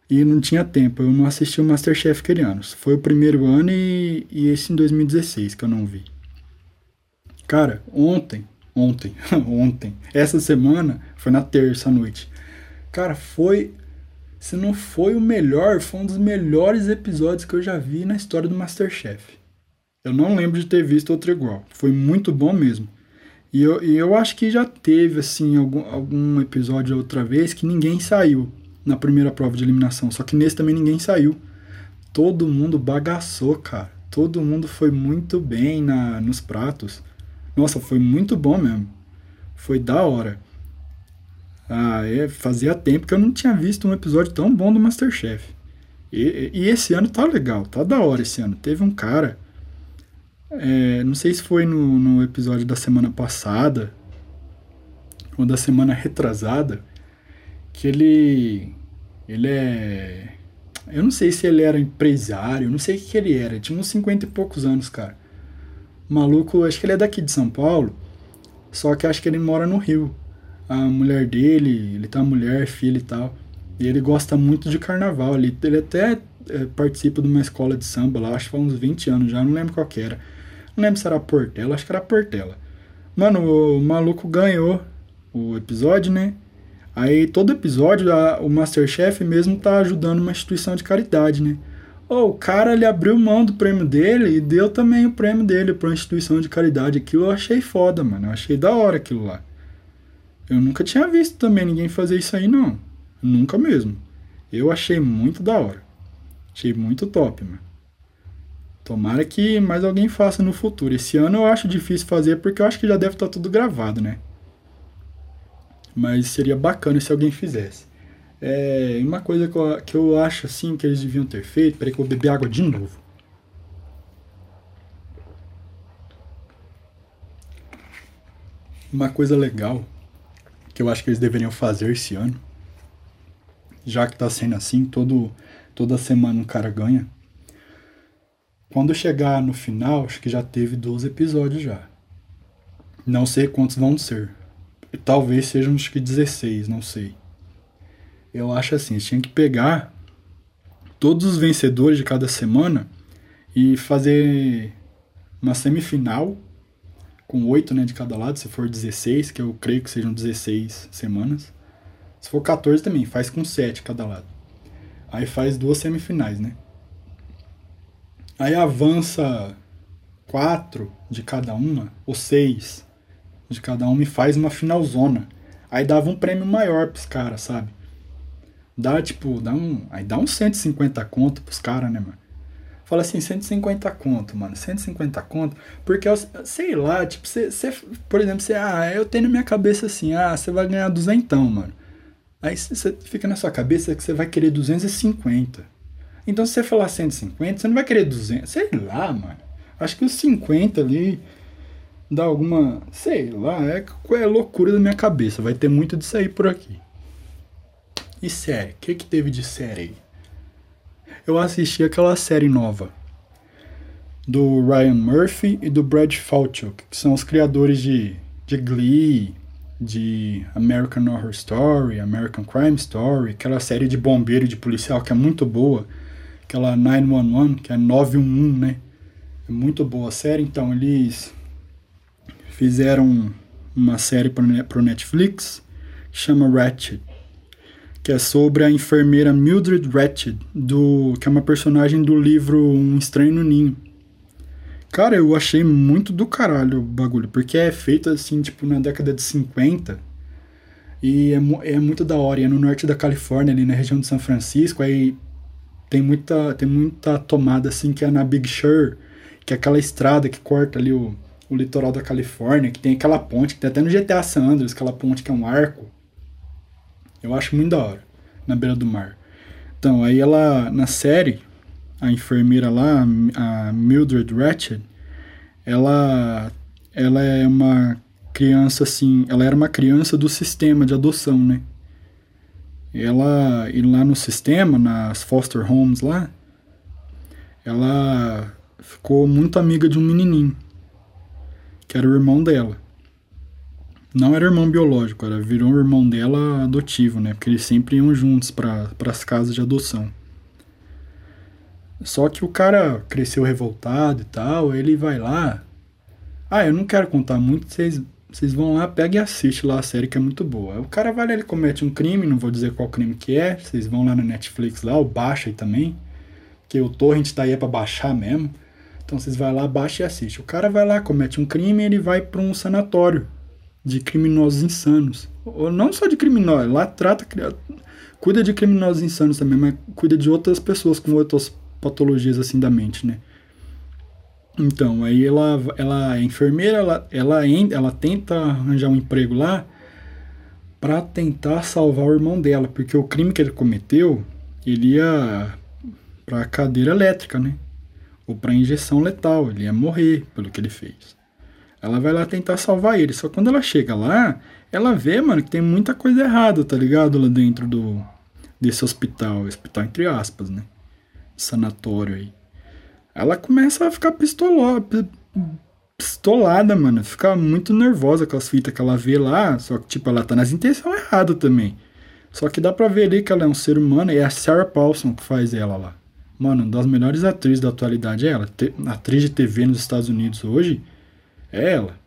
e não tinha tempo. Eu não assisti o Masterchef aquele ano. Foi o primeiro ano e, e esse em 2016 que eu não vi. Cara, ontem, ontem, ontem, essa semana foi na terça noite. Cara, foi. Se não foi o melhor, foi um dos melhores episódios que eu já vi na história do Masterchef. Eu não lembro de ter visto outro igual. Foi muito bom mesmo. E eu, e eu acho que já teve, assim, algum, algum episódio outra vez que ninguém saiu na primeira prova de eliminação. Só que nesse também ninguém saiu. Todo mundo bagaçou, cara. Todo mundo foi muito bem na, nos pratos. Nossa, foi muito bom mesmo. Foi da hora. Ah, é, fazia tempo que eu não tinha visto um episódio tão bom do Masterchef. E, e esse ano tá legal, tá da hora esse ano. Teve um cara, é, não sei se foi no, no episódio da semana passada ou da semana retrasada, que ele ele é. Eu não sei se ele era empresário, não sei o que, que ele era. Tinha uns 50 e poucos anos, cara. maluco, acho que ele é daqui de São Paulo, só que acho que ele mora no Rio. A mulher dele, ele tá mulher, filho e tal. E ele gosta muito de carnaval. Ele, ele até é, participa de uma escola de samba lá, acho que faz uns 20 anos já, não lembro qual que era. Não lembro se era Portela, acho que era Portela. Mano, o maluco ganhou o episódio, né? Aí todo episódio a, o Masterchef mesmo tá ajudando uma instituição de caridade, né? Oh, o cara ele abriu mão do prêmio dele e deu também o prêmio dele para uma instituição de caridade. Aquilo eu achei foda, mano. Eu achei da hora aquilo lá. Eu nunca tinha visto também ninguém fazer isso aí, não. Nunca mesmo. Eu achei muito da hora. Achei muito top, mano. Tomara que mais alguém faça no futuro. Esse ano eu acho difícil fazer porque eu acho que já deve estar tá tudo gravado, né? mas seria bacana se alguém fizesse. É, uma coisa que eu, que eu acho assim que eles deviam ter feito, peraí que eu vou beber água de novo. Uma coisa legal que eu acho que eles deveriam fazer esse ano, já que tá sendo assim, todo, toda semana um cara ganha. Quando chegar no final, acho que já teve 12 episódios já. Não sei quantos vão ser, Talvez sejam acho que 16, não sei. Eu acho assim, tinha que pegar todos os vencedores de cada semana e fazer uma semifinal com oito né, de cada lado, se for 16, que eu creio que sejam 16 semanas. Se for 14 também, faz com 7 cada lado. Aí faz duas semifinais, né? Aí avança quatro de cada uma, ou seis de cada um e faz uma finalzona. Aí dava um prêmio maior pros caras, sabe? Dá tipo, dá um. Aí dá uns 150 conto pros caras, né, mano? Fala assim, 150 conto, mano. 150 conto. Porque, sei lá, tipo, você, por exemplo, você, ah, eu tenho na minha cabeça assim, ah, você vai ganhar duzentão, mano. Aí você fica na sua cabeça que você vai querer 250. Então, se você falar 150, você não vai querer 200. Sei lá, mano. Acho que os 50 ali dá alguma. Sei lá, é, é loucura da minha cabeça. Vai ter muito disso aí por aqui. E série? O que, que teve de série aí? Eu assisti aquela série nova do Ryan Murphy e do Brad Falchuk, que são os criadores de, de Glee, de American Horror Story, American Crime Story, aquela série de bombeiro e de policial que é muito boa, aquela 911, que é 911, né? É muito boa a série, então eles fizeram uma série para o Netflix chama Ratchet, que é sobre a enfermeira Mildred Ratchet, do, que é uma personagem do livro Um Estranho no Ninho. Cara, eu achei muito do caralho o bagulho, porque é feito assim, tipo, na década de 50. E é, é muito da hora. E é no norte da Califórnia, ali na região de São Francisco. Aí tem muita, tem muita tomada assim que é na Big Sur, que é aquela estrada que corta ali o, o litoral da Califórnia, que tem aquela ponte, que tem até no GTA San Andreas, aquela ponte que é um arco. Eu acho muito da hora, na beira do mar. Então, aí ela, na série, a enfermeira lá, a Mildred Ratchet, ela, ela é uma criança assim, ela era uma criança do sistema de adoção, né? Ela, e lá no sistema, nas foster homes lá, ela ficou muito amiga de um menininho, que era o irmão dela. Não era irmão biológico, era virou irmão dela adotivo, né? Porque eles sempre iam juntos para as casas de adoção. Só que o cara cresceu revoltado e tal, ele vai lá. Ah, eu não quero contar muito, vocês, vocês vão lá, pega e assiste lá a série que é muito boa. O cara vai lá, ele comete um crime, não vou dizer qual crime que é, vocês vão lá na Netflix lá, ou baixa aí também, que o torrent tá aí é pra baixar mesmo. Então vocês vai lá, baixa e assiste. O cara vai lá, comete um crime ele vai para um sanatório de criminosos insanos. Ou não só de criminosos, lá trata, cuida de criminosos insanos também, mas cuida de outras pessoas com outras patologias assim da mente, né? Então, aí ela, ela é enfermeira, ela, ela, ela tenta arranjar um emprego lá para tentar salvar o irmão dela, porque o crime que ele cometeu, ele ia para cadeira elétrica, né? Ou para injeção letal, ele ia morrer pelo que ele fez. Ela vai lá tentar salvar ele, só quando ela chega lá, ela vê, mano, que tem muita coisa errada, tá ligado? Lá dentro do desse hospital, hospital entre aspas, né? sanatório aí. Ela começa a ficar pistoló, pistolada, mano. Fica muito nervosa com as fitas que ela vê lá. Só que, tipo, ela tá nas intenções erradas também. Só que dá pra ver ali que ela é um ser humano e é a Sarah Paulson que faz ela lá. Mano, uma das melhores atrizes da atualidade é ela. Atriz de TV nos Estados Unidos hoje é ela.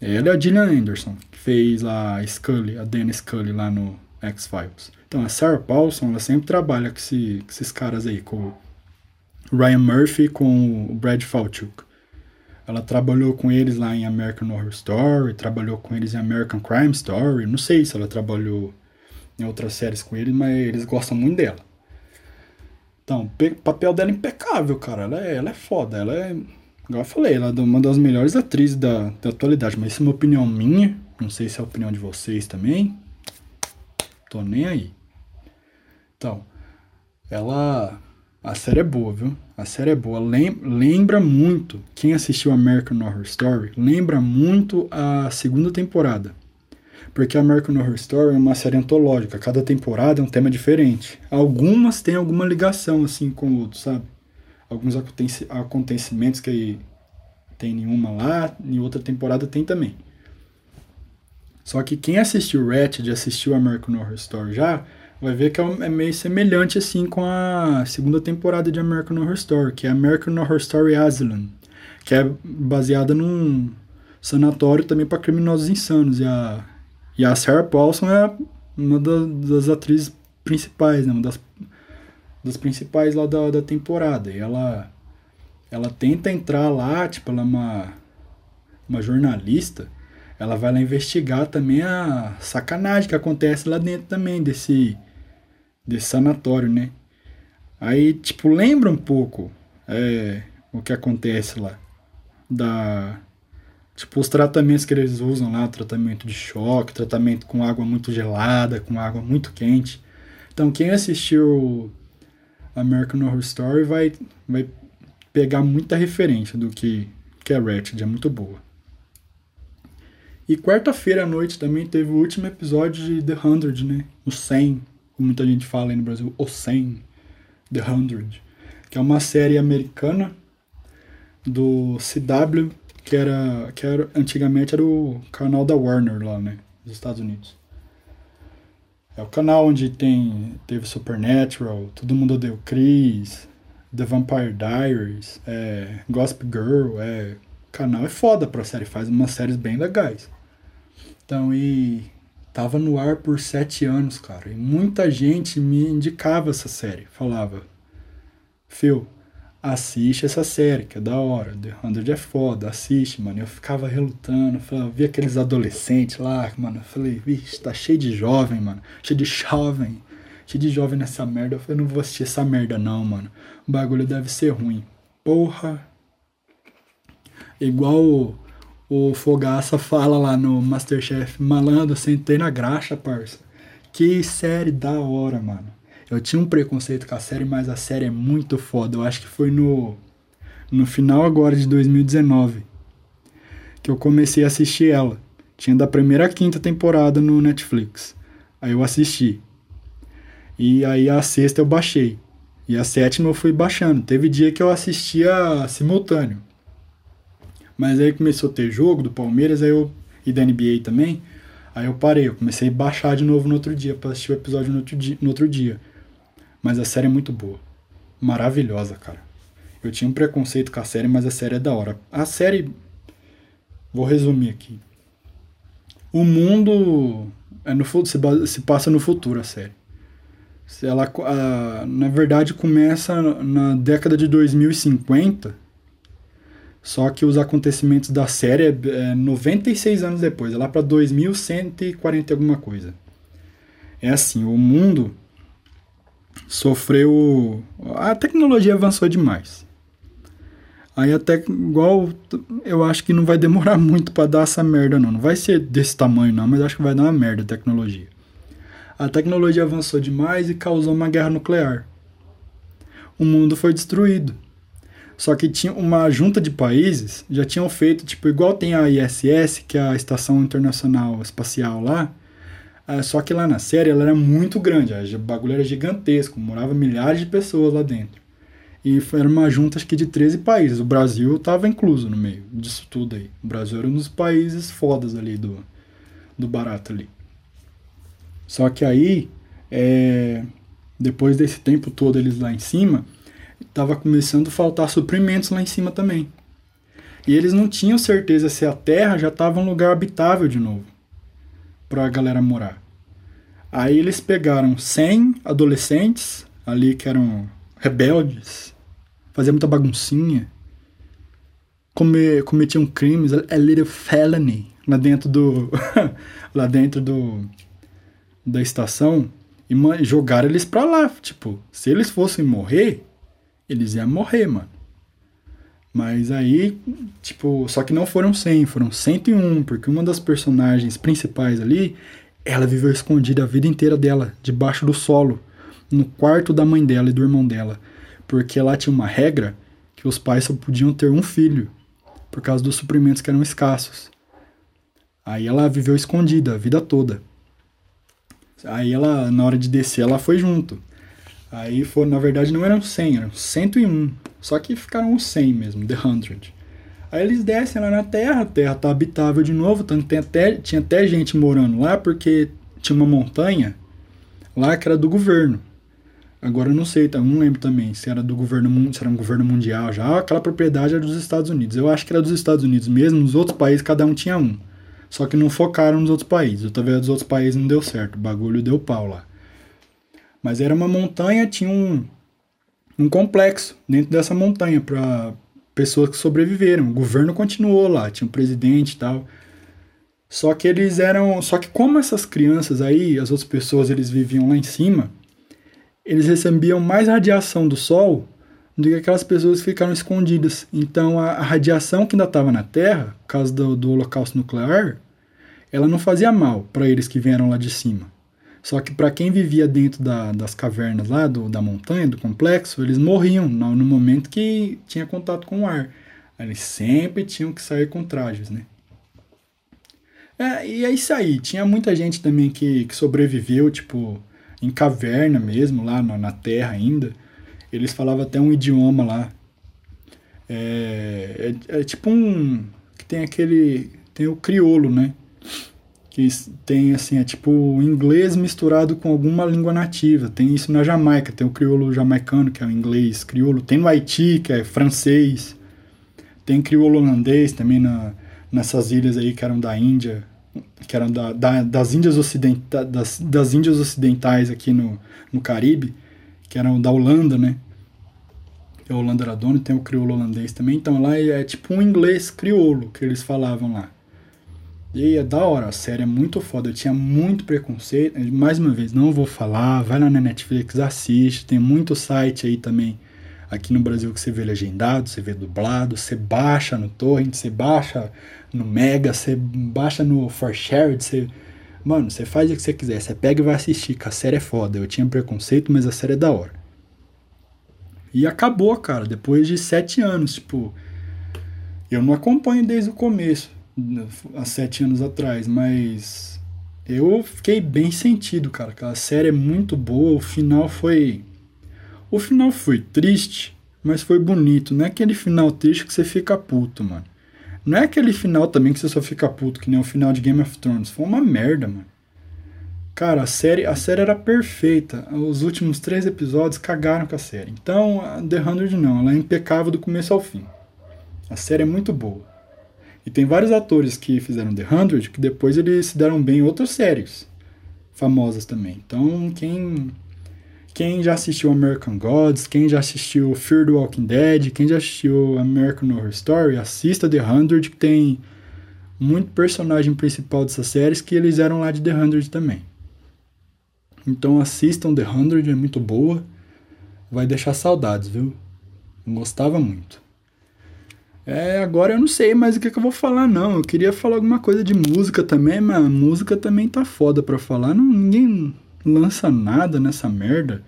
Ela é a Gillian Anderson, que fez a Scully, a Dana Scully lá no X-Files. Então, a Sarah Paulson, ela sempre trabalha com, esse, com esses caras aí, com o Ryan Murphy e com o Brad Falchuk. Ela trabalhou com eles lá em American Horror Story, trabalhou com eles em American Crime Story. Não sei se ela trabalhou em outras séries com eles, mas eles gostam muito dela. Então, papel dela é impecável, cara. Ela é, ela é foda. Ela é, igual eu falei, ela é uma das melhores atrizes da, da atualidade. Mas isso é uma opinião minha. Não sei se é a opinião de vocês também. Tô nem aí. Então, ela. A série é boa, viu? A série é boa. Lembra muito. Quem assistiu American Horror Story lembra muito a segunda temporada. Porque American Horror Story é uma série antológica. Cada temporada é um tema diferente. Algumas têm alguma ligação, assim, com o outro, sabe? Alguns acontecimentos que tem nenhuma lá, em outra temporada tem também. Só que quem assistiu Ratchet, assistiu American Horror Story já, vai ver que é, é meio semelhante assim com a segunda temporada de American Horror Story, que é American Horror Story Asylum, que é baseada num sanatório também para criminosos insanos. E a, e a Sarah Paulson é uma das, das atrizes principais, né? uma das, das principais lá da, da temporada. E ela, ela tenta entrar lá, tipo, ela é uma, uma jornalista ela vai lá investigar também a sacanagem que acontece lá dentro também desse desse sanatório, né? Aí, tipo, lembra um pouco é, o que acontece lá. Da. Tipo, os tratamentos que eles usam lá, tratamento de choque, tratamento com água muito gelada, com água muito quente. Então, quem assistiu American Horror Story vai, vai pegar muita referência do que, que é Ratched, é muito boa. E quarta-feira à noite também teve o último episódio de The Hundred, né? O 100 como muita gente fala aí no Brasil, O 100, The Hundred, que é uma série americana do CW que era, que era antigamente era o canal da Warner lá, né, nos Estados Unidos. É o canal onde tem teve Supernatural, Todo Mundo Odeia Chris, The Vampire Diaries, é, Gossip Girl, é canal é foda pra série, faz umas séries bem legais. Então, e tava no ar por sete anos, cara, e muita gente me indicava essa série, falava, Phil, assiste essa série, que é da hora. The 100 é foda, assiste, mano. Eu ficava relutando, falava, via aqueles adolescentes lá, mano. Eu falei, vixe, tá cheio de jovem, mano. Cheio de jovem. Cheio de jovem nessa merda. Eu falei, não vou assistir essa merda não, mano. O bagulho deve ser ruim. Porra. Igual o, o Fogaça fala lá no Masterchef. Malandro, sentei na graxa, parça. Que série da hora, mano. Eu tinha um preconceito com a série, mas a série é muito foda. Eu acho que foi no, no final agora de 2019 que eu comecei a assistir ela. Tinha da primeira à quinta temporada no Netflix. Aí eu assisti. E aí a sexta eu baixei. E a sétima eu fui baixando. Teve dia que eu assistia simultâneo. Mas aí começou a ter jogo do Palmeiras, aí eu, e da NBA também. Aí eu parei, eu comecei a baixar de novo no outro dia, pra assistir o episódio no outro dia. No outro dia. Mas a série é muito boa. Maravilhosa, cara. Eu tinha um preconceito com a série, mas a série é da hora. A série. Vou resumir aqui. O mundo é no, se, se passa no futuro, a série. Ela, a, na verdade, começa na década de 2050. Só que os acontecimentos da série é, é 96 anos depois, é lá para 2140 alguma coisa. É assim, o mundo sofreu. A tecnologia avançou demais. Aí até igual eu acho que não vai demorar muito para dar essa merda não. Não vai ser desse tamanho não, mas acho que vai dar uma merda a tecnologia. A tecnologia avançou demais e causou uma guerra nuclear. O mundo foi destruído. Só que tinha uma junta de países já tinham feito tipo igual tem a ISS, que é a Estação Internacional Espacial lá, é, só que lá na série ela era muito grande, o bagulho era gigantesco, morava milhares de pessoas lá dentro. E era uma junta acho que de 13 países. O Brasil estava incluso no meio disso tudo aí. O Brasil era um dos países fodas ali do, do barato ali. Só que aí, é, depois desse tempo todo eles lá em cima, estava começando a faltar suprimentos lá em cima também. E eles não tinham certeza se a Terra já estava um lugar habitável de novo para a galera morar. Aí eles pegaram 100 adolescentes ali que eram rebeldes, faziam muita baguncinha, come, cometiam crimes, a little felony lá dentro do lá dentro do da estação e jogaram eles pra lá, tipo, se eles fossem morrer, eles iam morrer, mano. Mas aí, tipo, só que não foram 100, foram 101, porque uma das personagens principais ali, ela viveu escondida a vida inteira dela, debaixo do solo, no quarto da mãe dela e do irmão dela. Porque lá tinha uma regra que os pais só podiam ter um filho, por causa dos suprimentos que eram escassos. Aí ela viveu escondida a vida toda. Aí ela, na hora de descer, ela foi junto. Aí, foi, na verdade, não eram 100, eram 101. Só que ficaram os 100 mesmo, The 100. Aí eles descem lá na Terra, a Terra tá habitável de novo, tanto tem até, tinha até gente morando lá, porque tinha uma montanha lá que era do governo. Agora eu não sei, tá? não lembro também se era do governo, se era um governo mundial já, aquela propriedade era dos Estados Unidos. Eu acho que era dos Estados Unidos mesmo, nos outros países cada um tinha um. Só que não focaram nos outros países. Talvez dos outros países não deu certo, o bagulho deu pau lá. Mas era uma montanha, tinha um, um complexo dentro dessa montanha para pessoas que sobreviveram. O governo continuou lá, tinha um presidente e tal. Só que eles eram, só que como essas crianças aí, as outras pessoas, eles viviam lá em cima, eles recebiam mais radiação do sol do que aquelas pessoas que ficaram escondidas. Então a, a radiação que ainda estava na Terra, por causa do, do holocausto nuclear, ela não fazia mal para eles que vieram lá de cima. Só que para quem vivia dentro da, das cavernas lá, do, da montanha, do complexo, eles morriam no, no momento que tinha contato com o ar. Eles sempre tinham que sair com trajes, né? É, e é isso aí. Tinha muita gente também que, que sobreviveu, tipo, em caverna mesmo, lá na, na terra ainda. Eles falavam até um idioma lá. É, é, é tipo um. tem aquele. Tem o criolo, né? Que tem assim, é tipo inglês misturado com alguma língua nativa. Tem isso na Jamaica, tem o crioulo jamaicano, que é o inglês crioulo. Tem no Haiti, que é francês. Tem crioulo holandês também na, nessas ilhas aí que eram da Índia, que eram da, da, das, Índias ocidenta, das, das Índias Ocidentais aqui no, no Caribe, que eram da Holanda, né? A Holanda era dona, tem o crioulo holandês também. Então lá é tipo um inglês crioulo que eles falavam lá. E é da hora, a série é muito foda. Eu tinha muito preconceito. Mais uma vez, não vou falar. Vai lá na Netflix, assiste. Tem muito site aí também aqui no Brasil que você vê legendado, você vê dublado, você baixa no torrent, você baixa no Mega, você baixa no For Shared, você... Mano, você faz o que você quiser, você pega e vai assistir, que a série é foda. Eu tinha preconceito, mas a série é da hora. E acabou, cara, depois de sete anos, tipo... Eu não acompanho desde o começo, há sete anos atrás, mas... Eu fiquei bem sentido, cara, a série é muito boa, o final foi o final foi triste, mas foi bonito. Não é aquele final triste que você fica puto, mano. Não é aquele final também que você só fica puto, que nem o final de Game of Thrones. Foi uma merda, mano. Cara, a série, a série era perfeita. Os últimos três episódios cagaram com a série. Então, a The Hundred não, ela é impecável do começo ao fim. A série é muito boa. E tem vários atores que fizeram The Hundred que depois eles se deram bem em outras séries famosas também. Então, quem quem já assistiu American Gods, quem já assistiu Fear the Walking Dead, quem já assistiu American Horror Story, assista The Hundred, que tem muito personagem principal dessas séries que eles eram lá de The Hundred também. Então assistam The Hundred, é muito boa. Vai deixar saudades, viu? Gostava muito. É, agora eu não sei mais o que, que, eu vou falar, não. Eu queria falar alguma coisa de música também, mas música também tá foda pra falar. Não, ninguém lança nada nessa merda.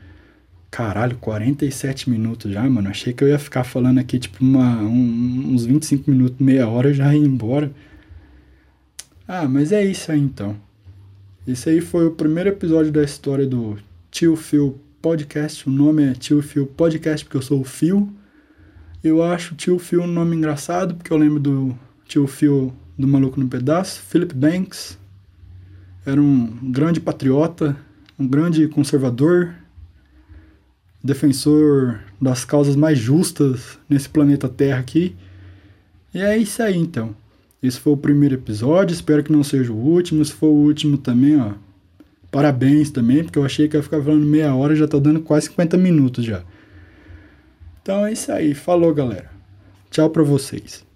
Caralho, 47 minutos já, mano. Achei que eu ia ficar falando aqui, tipo, uma, um, uns 25 minutos, meia hora já ia embora. Ah, mas é isso aí então. Esse aí foi o primeiro episódio da história do Tio Phil Podcast. O nome é Tio Phil Podcast porque eu sou o Phil. Eu acho Tio Phil um nome engraçado porque eu lembro do Tio Phil do Maluco no Pedaço, Philip Banks. Era um grande patriota, um grande conservador, defensor das causas mais justas nesse planeta Terra aqui. E é isso aí então. Esse foi o primeiro episódio, espero que não seja o último. Se for o último também, ó. Parabéns também, porque eu achei que ia ficar falando meia hora, já tá dando quase 50 minutos já. Então é isso aí. Falou, galera. Tchau pra vocês.